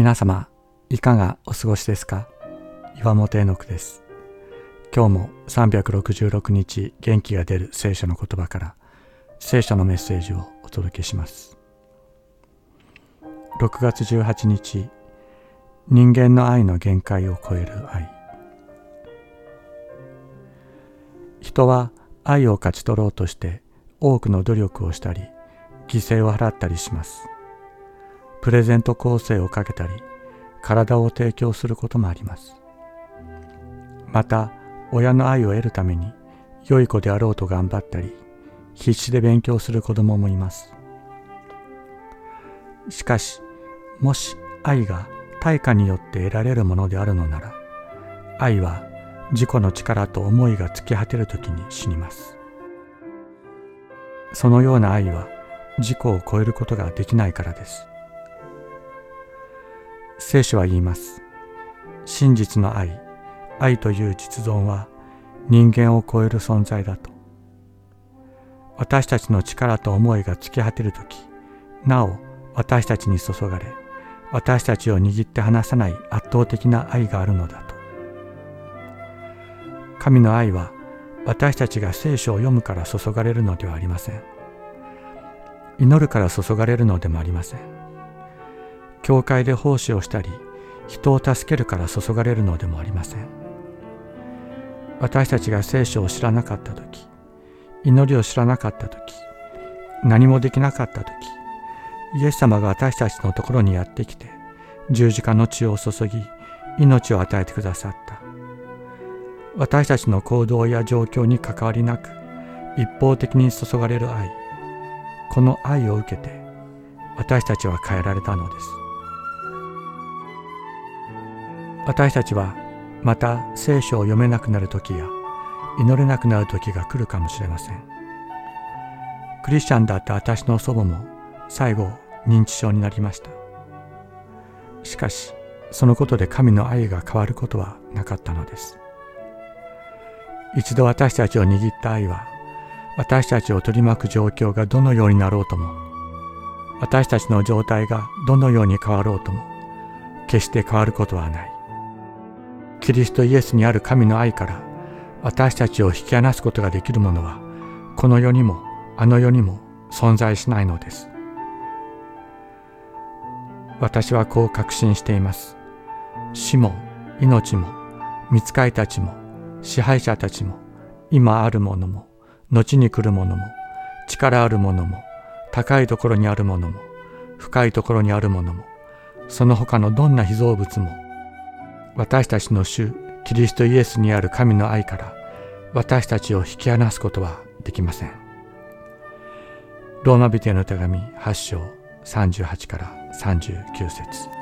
皆様いかがお過ごしですか？岩本絵の句です。今日も366日元気が出る聖書の言葉から聖書のメッセージをお届けします。6月18日人間の愛の限界を超える愛。人は愛を勝ち取ろうとして多くの努力をしたり犠牲を払ったりします。プレゼント構成をかけたり体を提供することもあります。また親の愛を得るために良い子であろうと頑張ったり必死で勉強する子供もいます。しかしもし愛が対価によって得られるものであるのなら愛は自己の力と思いが尽き果てる時に死にます。そのような愛は自己を超えることができないからです。聖書は言います。真実の愛。愛という実存は人間を超える存在だと。私たちの力と思いが尽き果てる時なお私たちに注がれ私たちを握って離さない圧倒的な愛があるのだと。神の愛は私たちが聖書を読むから注がれるのではありません。祈るから注がれるのでもありません。教会で奉仕をしたり人を助けるから注がれるのでもありません。私たちが聖書を知らなかった時祈りを知らなかった時何もできなかった時イエス様が私たちのところにやってきて十字架の血を注ぎ命を与えてくださった。私たちの行動や状況に関わりなく一方的に注がれる愛この愛を受けて私たちは変えられたのです。私たちはまた聖書を読めなくなる時や祈れなくなる時が来るかもしれません。クリスチャンだった私の祖母も最後認知症になりました。しかしそのことで神の愛が変わることはなかったのです。一度私たちを握った愛は私たちを取り巻く状況がどのようになろうとも私たちの状態がどのように変わろうとも決して変わることはない。キリストイエスにある神の愛から私たちを引き離すことができるものはこの世にもあの世にも存在しないのです。私はこう確信しています。死も命も見つかいたちも支配者たちも今あるものも後に来るものも力あるものも高いところにあるものも深いところにあるものもその他のどんな被造物も私たちの主キリストイエスにある神の愛から私たちを引き離すことはできません。ローマ人への手紙8章38から39節。